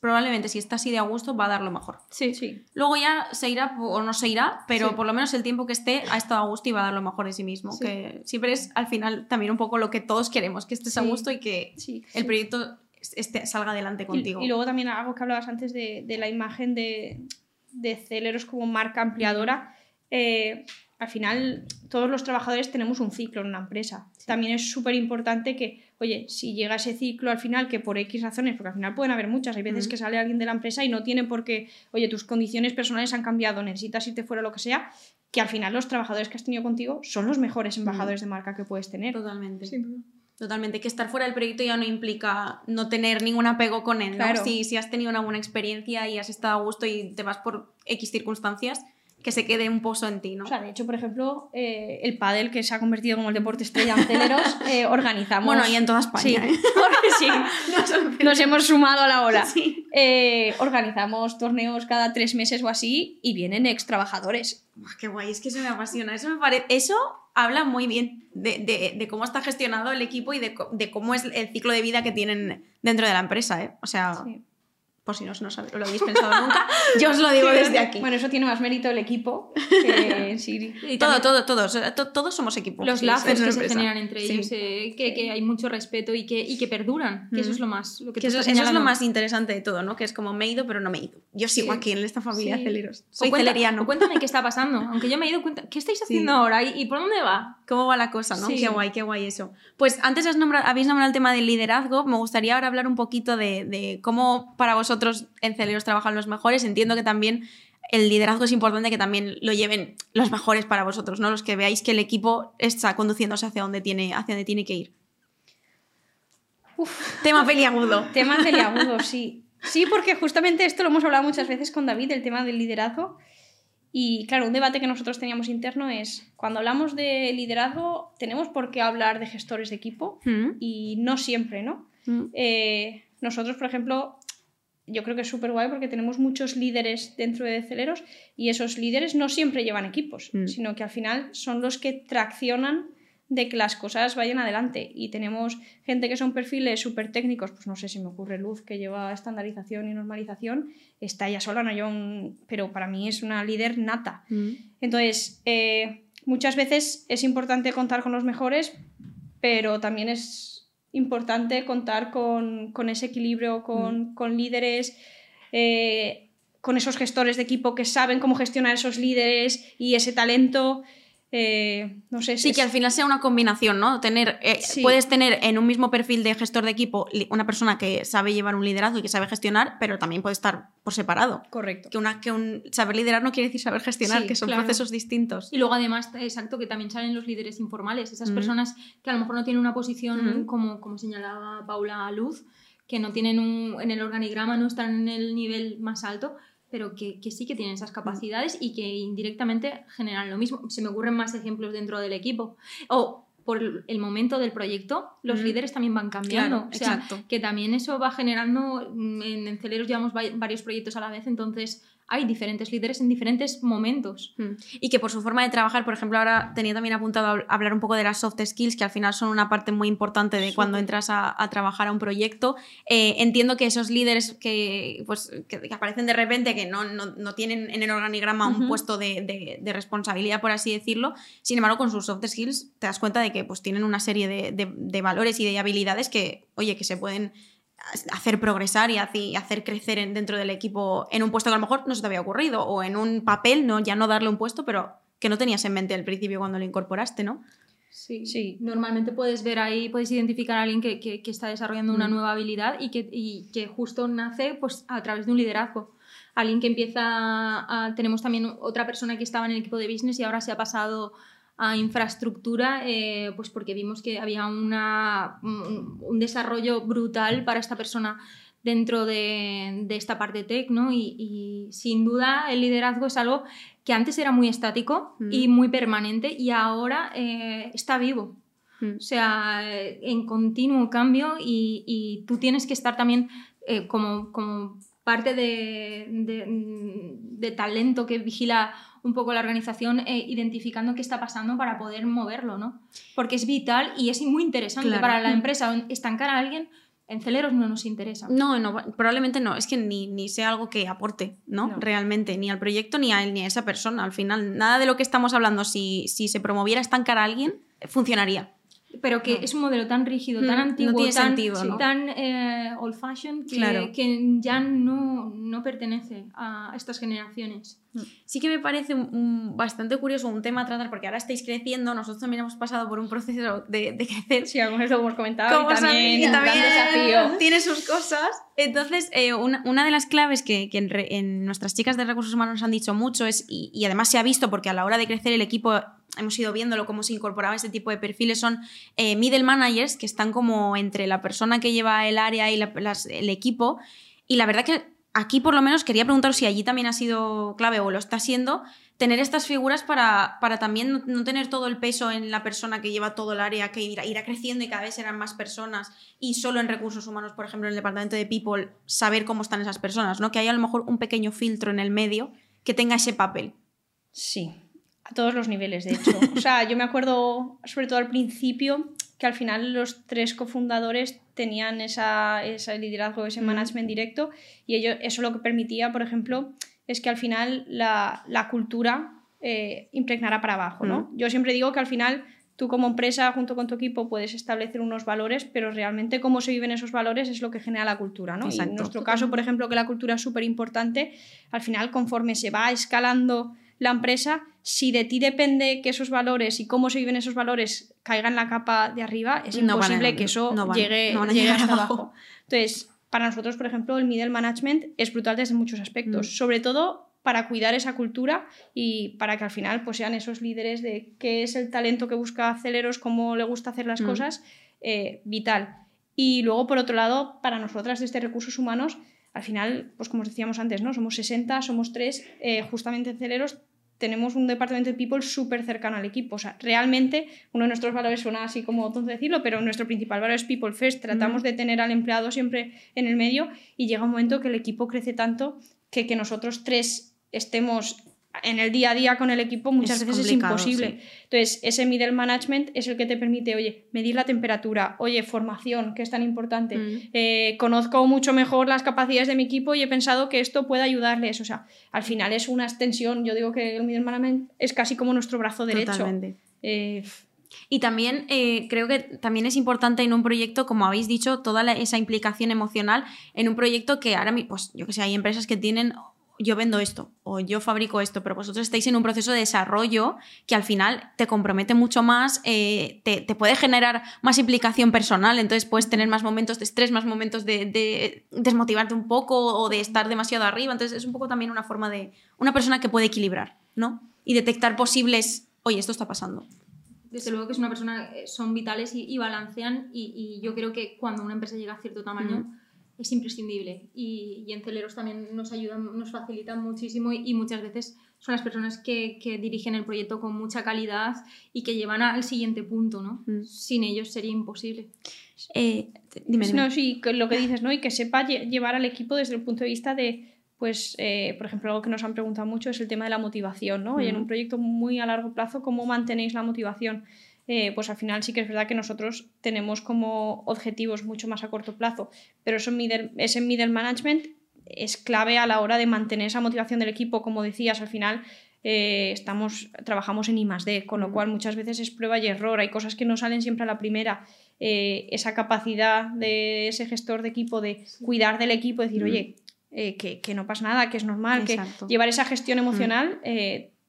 probablemente si está así de a gusto, va a dar lo mejor. Sí, Sí. Luego ya se irá o no se irá, pero Sí. por lo menos el tiempo que esté ha estado a gusto y va a dar lo mejor de sí mismo. Sí. Que siempre es al final también un poco lo que todos queremos, que estés a gusto y que Sí. el proyecto este, salga adelante Y- contigo. Y, luego también algo que hablabas antes de, de la imagen de, de Celeros como marca ampliadora. eh, al final, todos los trabajadores tenemos un ciclo en una empresa. También es súper importante que, oye, si llega ese ciclo al final, que por X razones, porque al final pueden haber muchas, hay veces que sale alguien de la empresa y no tiene por qué, oye, tus condiciones personales han cambiado, necesitas irte fuera, lo que sea, que al final los trabajadores que has tenido contigo son los mejores embajadores de marca que puedes tener. Totalmente. Duda. Totalmente. Que estar fuera del proyecto ya no implica no tener ningún apego con él. ¿no? Claro. Si, si has tenido una buena experiencia y has estado a gusto y te vas por X circunstancias, que se quede un pozo en ti, ¿no? O sea, de hecho, por ejemplo, eh, el pádel, que se ha convertido como el deporte estrella en Celeros, *laughs* eh, organizamos... bueno, y en toda España. Sí, ¿eh? *laughs* sí. *laughs* Nos hemos sumado a la ola. Sí. Eh, organizamos torneos cada tres meses o así y vienen ex trabajadores. Qué guay, es que eso me apasiona. Eso me parece. Eso habla muy bien de, de- de cómo está gestionado el equipo y de, de cómo es el ciclo de vida que tienen dentro de la empresa, ¿eh? O sea, por si no, no lo habéis pensado nunca, *laughs* yo os lo digo desde aquí. Bueno, eso tiene más mérito el equipo que *laughs* en sí. Y todo, todo, todos, to- todos somos equipo. Los Sí, lazos que se generan entre Sí. ellos, eh, que, que hay mucho respeto y que, y que perduran, que eso es lo más... Lo que, Que eso, eso es lo más interesante de todo, ¿no? Que es como me he ido, pero no me he ido. Yo sigo aquí en esta familia Sí. de celeros. O Soy cuenta- celeriano. cuéntame qué está pasando, aunque yo me he ido cuenta. ¿Qué estáis haciendo ahora y, y por dónde va? ¿Cómo va la cosa, no? Qué guay, qué guay eso. Pues antes has nombrado- habéis nombrado el tema del liderazgo. Me gustaría ahora hablar un poquito de, de cómo para vosotros en Celeros trabajan los mejores. Entiendo que también el liderazgo es importante que también lo lleven los mejores para vosotros, ¿no? Los que veáis que el equipo está conduciéndose hacia donde tiene, hacia donde tiene que ir. Tema peliagudo. *laughs* Tema peliagudo, sí. Sí, porque justamente esto lo hemos hablado muchas veces con David, el tema del liderazgo. Y claro, un debate que nosotros teníamos interno es, cuando hablamos de liderazgo, tenemos por qué hablar de gestores de equipo Mm, y no siempre, ¿no? mm, Eh, nosotros, por ejemplo, yo creo que es súper guay porque tenemos muchos líderes dentro de Celeros y esos líderes no siempre llevan equipos, Mm. sino que al final son los que traccionan de que las cosas vayan adelante. Y tenemos gente que son perfiles súper técnicos, pues no sé si me ocurre Luz, que lleva estandarización y normalización, está ella sola, no yo pero para mí es una líder nata. Mm. Entonces, eh, muchas veces es importante contar con los mejores, pero también es importante contar con, con ese equilibrio, con, con líderes, eh, con esos gestores de equipo que saben cómo gestionar esos líderes y ese talento. Eh, no sé Sí, es- que al final sea una combinación, ¿no? Tener, eh, Sí. Puedes tener en un mismo perfil de gestor de equipo una persona que sabe llevar un liderazgo y que sabe gestionar, pero también puede estar por separado. Correcto. Que, una, que un saber liderar no quiere decir saber gestionar, Sí, que son claro. procesos distintos. Y luego además, exacto, que también salen los líderes informales, esas Mm. personas que a lo mejor no tienen una posición Mm. como, como señalaba Paula Luz, que no tienen un, en el organigrama, no están en el nivel más alto, pero que, que sí que tienen esas capacidades y que indirectamente generan lo mismo. Se me ocurren más ejemplos dentro del equipo. O por el momento del proyecto, los Mm. líderes también van cambiando. Claro, o sea, exacto. que también eso va generando, mm, en Enceleros llevamos va- varios proyectos a la vez, entonces hay diferentes líderes en diferentes momentos. Mm. Y que por su forma de trabajar, por ejemplo, ahora tenía también apuntado a hab- hablar un poco de las soft skills, que al final son una parte muy importante de cuando entras a, a trabajar a un proyecto. Eh, entiendo que esos líderes que, pues, que, que aparecen de repente, que no, no, no tienen en el organigrama un puesto de, de- de responsabilidad, por así decirlo, sin embargo, con sus soft skills te das cuenta de que pues, tienen una serie de- de valores y de habilidades que, oye, que se pueden hacer progresar y hace- y hacer crecer en- dentro del equipo en un puesto que a lo mejor no se te había ocurrido o en un papel, no, ya no darle un puesto, pero que no tenías en mente al principio cuando lo incorporaste, ¿no? Sí. Sí. Normalmente puedes ver ahí, puedes identificar a alguien que, que- que está desarrollando una Mm. nueva habilidad y que, y que justo nace pues, a través de un liderazgo. Alguien que empieza a... Tenemos también otra persona que estaba en el equipo de business y ahora se ha pasado a infraestructura, eh, pues porque vimos que había una, un, un desarrollo brutal para esta persona dentro de, de esta parte tech, ¿no? Y, y sin duda el liderazgo es algo que antes era muy estático Mm. y muy permanente y ahora eh, está vivo. Mm. O sea, eh, en continuo cambio y, y tú tienes que estar también eh, como, como parte de, de- de talento que vigila un poco la organización, eh, identificando qué está pasando para poder moverlo, ¿no? Porque es vital y es muy interesante Claro. para la empresa. Estancar a alguien en Celeros no nos interesa. No, no, probablemente no. Es que ni, ni sea algo que aporte, ¿no? No. Realmente, ni al proyecto ni a él ni a esa persona. Al final, nada de lo que estamos hablando, si, si se promoviera estancar a alguien, funcionaría. Pero que No. es un modelo tan rígido, tan Mm, no antiguo, tiene tan, sentido, ¿no? tan eh, old fashioned que, Claro. que ya no, no pertenece a estas generaciones. Sí que me parece un- un- bastante curioso un tema a tratar, porque ahora estáis creciendo, nosotros también hemos pasado por un proceso de, de crecer. Sí, algunos lo hemos comentado Como y también, gran desafío. tiene sus cosas. Entonces, eh, una, una de las claves que, que en, re- en nuestras chicas de recursos humanos nos han dicho mucho es, y, y además se ha visto porque a la hora de crecer el equipo hemos ido viéndolo cómo se incorporaba ese tipo de perfiles, son eh, middle managers que están como entre la persona que lleva el área y la- las- el equipo. Y la verdad que aquí por lo menos quería preguntaros si allí también ha sido clave o lo está siendo tener estas figuras para, para también no, no tener todo el peso en la persona que lleva todo el área, que irá, irá creciendo y cada vez serán más personas y solo en recursos humanos, por ejemplo, en el departamento de People, saber cómo están esas personas, ¿no? Que haya a lo mejor un pequeño filtro en el medio que tenga ese papel. Sí, a todos los niveles, de hecho. O sea, yo me acuerdo, sobre todo al principio, que al final los tres cofundadores tenían esa, ese liderazgo, ese Mm. management directo, y ello, eso lo que permitía, por ejemplo, es que al final la, la cultura eh, impregnara para abajo, ¿no? Yo siempre digo que al final tú como empresa, junto con tu equipo, puedes establecer unos valores, pero realmente cómo se viven esos valores es lo que genera la cultura, ¿no? Y en nuestro caso, por ejemplo, que la cultura es súper importante, al final, conforme se va escalando la empresa, si de ti depende que esos valores y cómo se viven esos valores caigan en la capa de arriba, es No van a- imposible que eso no van- llegue, no llegue hasta abajo. abajo. Entonces, para nosotros, por ejemplo, el middle management es brutal desde muchos aspectos, Mm. sobre todo para cuidar esa cultura y para que al final pues, sean esos líderes de qué es el talento que busca Aceleros, cómo le gusta hacer las Mm. cosas, eh, vital. Y luego, por otro lado, para nosotras desde recursos humanos, al final, pues como os decíamos antes, ¿no? Somos 60, somos 3, justamente en Celeros tenemos un departamento de people súper cercano al equipo. O sea, realmente uno de nuestros valores suena así como tonto decirlo, pero nuestro principal valor es people first. Tratamos de tener al empleado siempre en el medio y llega un momento que el equipo crece tanto que que nosotros tres estemos en el día a día con el equipo muchas Es veces es imposible. Entonces, ese middle management es el que te permite, oye, medir la temperatura, oye, formación, que es tan importante. Mm. Eh, conozco mucho mejor las capacidades de mi equipo y he pensado que esto puede ayudarles. O sea, al final es una extensión. Yo digo que el middle management es casi como nuestro brazo derecho. Totalmente. Eh, Y también eh, creo que también es importante en un proyecto, como habéis dicho, toda la- esa implicación emocional en un proyecto que ahora, pues yo que sé, hay empresas que tienen, yo vendo esto o yo fabrico esto, pero vosotros estáis en un proceso de desarrollo que al final te compromete mucho más, eh, te, te puede generar más implicación personal, entonces puedes tener más momentos de estrés, más momentos de, de desmotivarte un poco o de estar demasiado arriba, entonces es un poco también una forma de una persona que puede equilibrar, ¿no? Y detectar posibles, oye, esto está pasando. Desde luego que es una persona, eh, son vitales y, y balancean y, y yo creo que cuando una empresa llega a cierto tamaño Mm. Es imprescindible y, y en Celeros también nos ayudan, nos facilitan muchísimo y, y muchas veces son las personas que, que dirigen el proyecto con mucha calidad y que llevan al siguiente punto, ¿no? Mm. Sin ellos sería imposible. Eh, dime, dime. No, sí, lo que dices, ¿no? Y que sepa lle- llevar al equipo desde el punto de vista de, pues, eh, por ejemplo, algo que nos han preguntado mucho es el tema de la motivación, ¿no? Y en Ujú. un proyecto muy a largo plazo, ¿cómo mantenéis la motivación? Eh, pues al final sí que es verdad que nosotros tenemos como objetivos mucho más a corto plazo, pero eso middle- ese middle management es clave a la hora de mantener esa motivación del equipo, como decías, al final eh, estamos, trabajamos en I D, con lo cual muchas veces es prueba y error, hay cosas que no salen siempre a la primera. Eh, esa capacidad de ese gestor de equipo de cuidar del equipo, decir, Mm. oye, eh, que, que no pasa nada, que es normal, Exacto. que llevar esa gestión emocional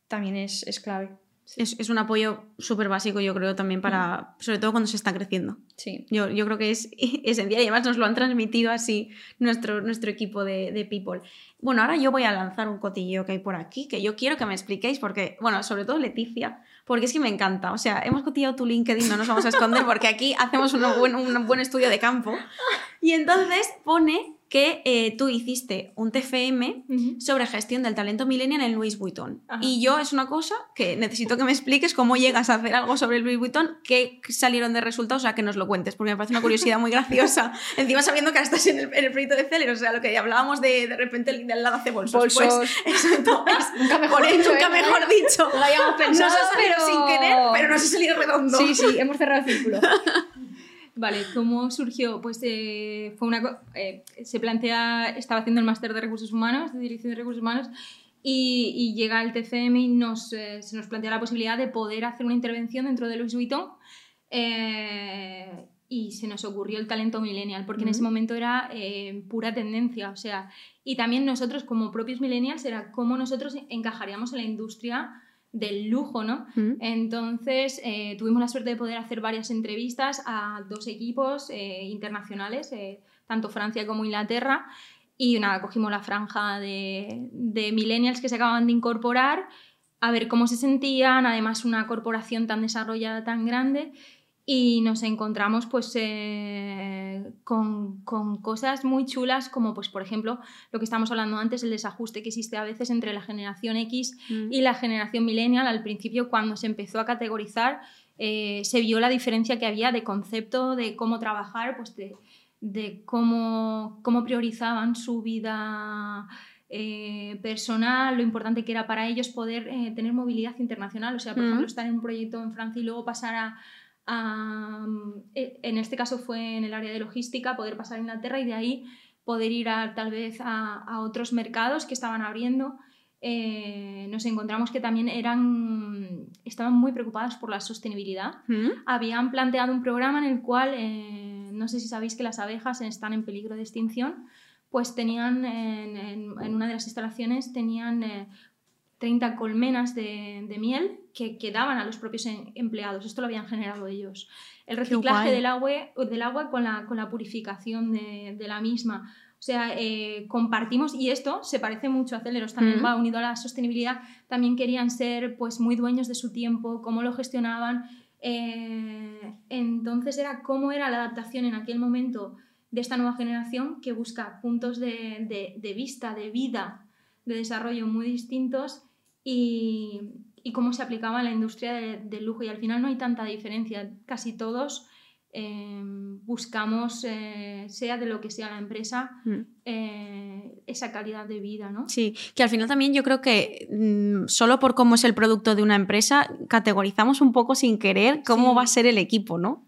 también es, es clave. Es, es un apoyo súper básico, yo creo, también para, sobre todo cuando se está creciendo. Sí. Yo, yo creo que es *laughs* esencial y además nos lo han transmitido así nuestro, nuestro equipo de, de People. Bueno, ahora yo voy a lanzar un cotilleo que hay por aquí, que yo quiero que me expliquéis, porque, bueno, sobre todo Leticia, porque es que me encanta. O sea, hemos cotillado tu LinkedIn, no nos vamos a esconder, porque aquí hacemos un buen, un buen estudio de campo. *laughs* Y entonces pone que eh, tú hiciste un TFM sobre gestión del talento millennial en Louis Vuitton. Ajá. Y yo es una cosa que necesito que me expliques cómo llegas a hacer algo sobre Louis Vuitton, qué salieron de resultados, o sea, que nos lo cuentes, porque me parece una curiosidad muy graciosa. *laughs* Encima sabiendo que ahora estás en el, en el proyecto de Celer, o sea, lo que hablábamos de de repente el de al lado hace bolsos. Bolsos. Pues, eso entonces, Nunca mejor por- dicho, nunca ¿eh? mejor dicho. Lo habíamos *laughs* pensado, pero- sin querer, pero nos ha salido redondo. Sí, sí, hemos cerrado el círculo. *laughs* Vale, ¿cómo surgió? Pues eh, fue una eh, se plantea, estaba haciendo el máster de recursos humanos, de dirección de recursos humanos, y, y llega el TCM y nos, eh, se nos plantea la posibilidad de poder hacer una intervención dentro de Louis Vuitton. eh, y se nos ocurrió el talento millennial, porque en ese momento era pura tendencia, o sea, y también nosotros como propios millennials era cómo nosotros encajaríamos en la industria del lujo, ¿no? Mm. Entonces eh, tuvimos la suerte de poder hacer varias entrevistas a dos equipos eh, internacionales, eh, tanto Francia como Inglaterra, y nada, cogimos la franja de, de millennials que se acaban de incorporar, a ver cómo se sentían, además una corporación tan desarrollada, tan grande, y nos encontramos pues eh, con, con cosas muy chulas como pues por ejemplo lo que estamos hablando antes, el desajuste que existe a veces entre la generación X Mm. y la generación millennial, al principio cuando se empezó a categorizar, eh, se vio la diferencia que había de concepto, de cómo trabajar, pues de, de cómo, cómo priorizaban su vida eh, personal, lo importante que era para ellos poder eh, tener movilidad internacional, o sea, por Mm. ejemplo, estar en un proyecto en Francia y luego pasar a... eh, en este caso fue en el área de logística, poder pasar a Inglaterra y de ahí poder ir a, tal vez a, a otros mercados que estaban abriendo eh, nos encontramos que también eran, estaban muy preocupados por la sostenibilidad. Mm. Habían planteado un programa en el cual, eh, no sé si sabéis que las abejas están en peligro de extinción, pues tenían en, en- en una de las instalaciones tenían eh, 30 colmenas de, de miel que, que daban a los propios em- empleados. Esto lo habían generado ellos. El reciclaje del agua, del agua con, la, con la purificación de, de la misma. O sea, eh, compartimos, y esto se parece mucho a Celeros, también va unido a la sostenibilidad, también querían ser pues muy dueños de su tiempo, cómo lo gestionaban. eh, entonces era cómo era la adaptación en aquel momento de esta nueva generación que busca puntos de, de- de vista, de vida, de desarrollo muy distintos y, y cómo se aplicaba en la industria de- del lujo. Y al final no hay tanta diferencia. Casi todos eh, buscamos, eh, sea de lo que sea la empresa, Mm. eh, esa calidad de vida, ¿no? Sí, que al final también yo creo que mm, solo por cómo es el producto de una empresa, categorizamos un poco sin querer cómo Sí. va a ser el equipo, ¿no?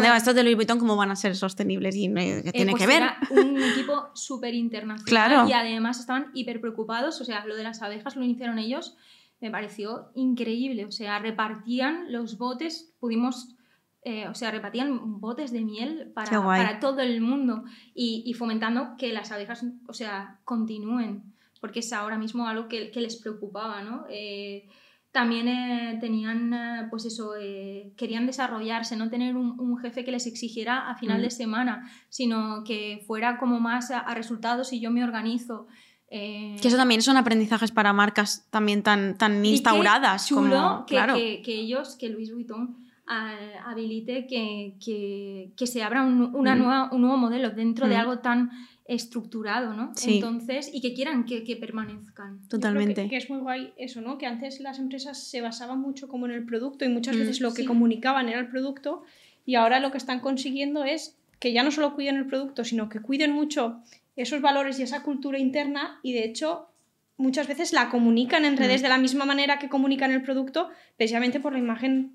Bueno. "Ah, estos de Louis Vuitton, ¿cómo van a ser sostenibles? Y no- ¿qué Eh, tiene pues que ver? era un *laughs* equipo súper internacional Claro. y además estaban hiper preocupados, o sea, lo de las abejas lo iniciaron ellos, me pareció increíble, o sea, repartían los botes, pudimos, eh, o sea, repartían botes de miel para, para todo el mundo y, y fomentando que las abejas, o sea, continúen, porque es ahora mismo algo que, que les preocupaba, ¿no? Eh, también eh, tenían, eh, pues eso, eh, querían desarrollarse, no tener un, un jefe que les exigiera a final Mm. de semana, sino que fuera como más a, a resultados y yo me organizo. eh, Que eso también son aprendizajes para marcas también tan, tan instauradas. chulo como, que, claro. que- que ellos, que Louis Vuitton ah, habilite que, que- se abra un, una Mm. nueva, un nuevo modelo dentro de Mm. algo tan estructurado, ¿no? Sí. Entonces, y que quieran que, que permanezcan. Totalmente. Que, que es muy guay eso, ¿no? Que antes las empresas se basaban mucho como en el producto y muchas Mm, veces lo que sí. comunicaban era el producto y ahora lo que están consiguiendo es que ya no solo cuiden el producto, sino que cuiden mucho esos valores y esa cultura interna y de hecho muchas veces la comunican en redes Mm. de la misma manera que comunican el producto, precisamente por la imagen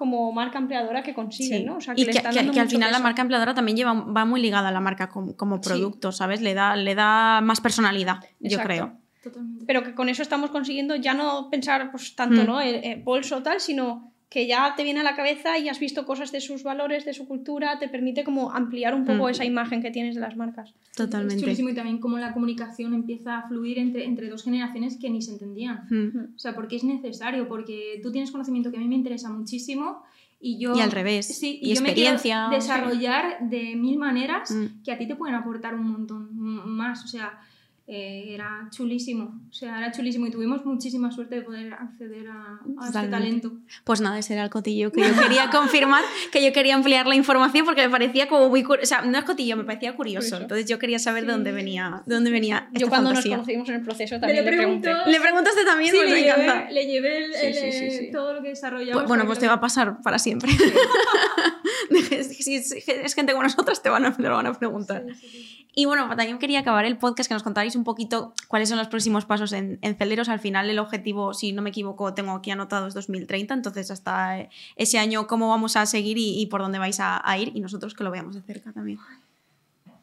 como marca empleadora que consiguen, Sí. ¿no? O sea, y le que, están que- dando que al final la marca empleadora también lleva, va muy ligada a la marca como, como Sí. producto, ¿sabes? Le da, le da más personalidad, yo creo. Totalmente. pero que con eso estamos consiguiendo ya no pensar pues, tanto Mm. ¿no? el, el bolso o tal, sino que ya te viene a la cabeza y has visto cosas de sus valores, de su cultura, te permite como ampliar un poco Mm. esa imagen que tienes de las marcas. Es Totalmente. chulísimo y también cómo la comunicación empieza a fluir entre, entre dos generaciones que ni se entendían. Mm. O sea, porque es necesario, porque tú tienes conocimiento que a mí me interesa muchísimo y yo... Y al revés. Sí, y, y, yo me quiero experiencia. desarrollar de mil maneras Mm. que a ti te pueden aportar un montón más. O sea, eh, era chulísimo. O sea, era chulísimo y tuvimos muchísima suerte de poder acceder a, a este talento. Pues nada, ese era el cotillo que yo quería *laughs* confirmar, que yo quería ampliar la información porque me parecía como muy curioso. O sea, no es cotillo, me parecía curioso. Entonces yo quería saber de Sí. dónde venía, de dónde venía Yo esta cuando fantasía. nos conocimos en el proceso también lo le pregunté. ¿Le preguntaste también? Sí, Pues le me llevé, encanta. le llevé el- el, sí, sí, sí. todo lo que desarrollamos. Pues, bueno, pues te va a pasar para siempre. *laughs* si es, gente como nosotras, te van a, te lo van a preguntar. Sí, sí, sí. Y bueno, también quería acabar el podcast que nos contarais un poquito cuáles son los próximos pasos en, en Celeros. Al final, el objetivo, si no me equivoco, tengo aquí anotado es 2030. Entonces, hasta eh, ese año, cómo vamos a seguir y, y por dónde vais a, a ir. Y nosotros que lo veamos de cerca también.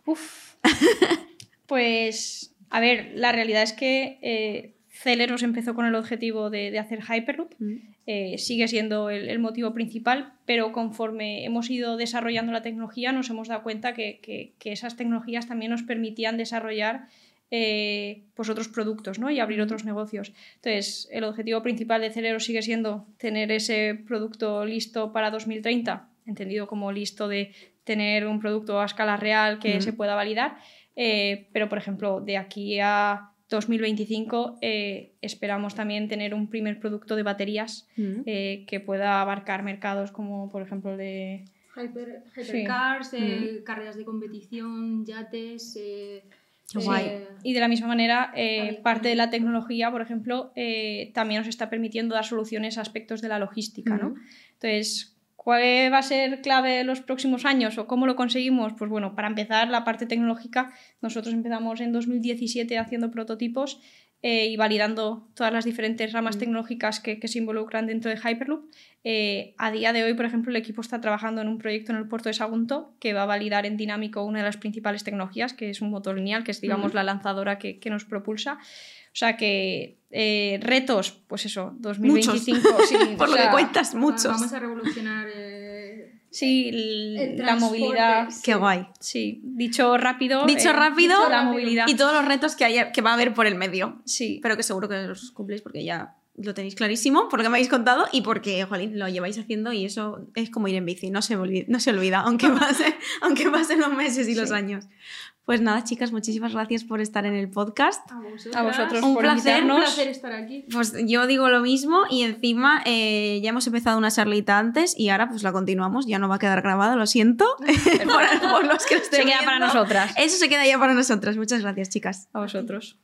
Uf. *laughs* pues, a ver, la realidad es que eh, Celeros empezó con el objetivo de, de hacer Hyperloop. Mm. eh, sigue siendo el, el motivo principal, pero conforme hemos ido desarrollando la tecnología nos hemos dado cuenta que, que- que esas tecnologías también nos permitían desarrollar eh, pues otros productos ¿no? y abrir otros negocios. Entonces, el objetivo principal de Celero sigue siendo tener ese producto listo para 2030, entendido como listo de tener un producto a escala real que se pueda validar, eh, pero por ejemplo, de aquí a 2025 eh, esperamos también tener un primer producto de baterías que pueda abarcar mercados como por ejemplo de... Hyper, Sí. hypercars, carreras de competición, yates. Qué guay. Y de la misma manera, eh, parte de la tecnología, por ejemplo, eh, también nos está permitiendo dar soluciones a aspectos de la logística. ¿no? Entonces, ¿cuál va a ser clave en los próximos años o cómo lo conseguimos? Pues bueno, para empezar, la parte tecnológica, nosotros empezamos en 2017 haciendo prototipos eh, y validando todas las diferentes ramas Mm. tecnológicas que, que se involucran dentro de Hyperloop. Eh, a día de hoy, por ejemplo, el equipo está trabajando en un proyecto en el puerto de Sagunto que va a validar en dinámico una de las principales tecnologías, que es un motor lineal, que es, digamos, Ujú. la lanzadora que, que nos propulsa. O sea que eh, retos, pues eso, 2025. sí, *laughs* Por o lo que cuentas, muchos. Vamos a revolucionar. Sí, El la movilidad. Qué guay. Sí, dicho rápido. Dicho eh, rápido, la movilidad. Y todos los retos que, haya, que va a haber por el medio. Sí, Pero que seguro que los cumpléis porque ya lo tenéis clarísimo, por lo que me habéis contado y porque, jolín, lo lleváis haciendo y eso es como ir en bici, no se olvida, no se olvida aunque, *laughs* pase, aunque pasen los meses y los años. Pues nada, chicas, muchísimas gracias por estar en el podcast. a vosotras. a vosotros Un por placer, Un placer estar aquí. Pues yo digo lo mismo y encima eh, ya hemos empezado una charlita antes y ahora pues la continuamos, ya no va a quedar grabado, lo siento, *laughs* por, *laughs* por los que lo estén Se queda para nosotras. Eso se queda ya para nosotras. Muchas gracias, chicas. A vosotros.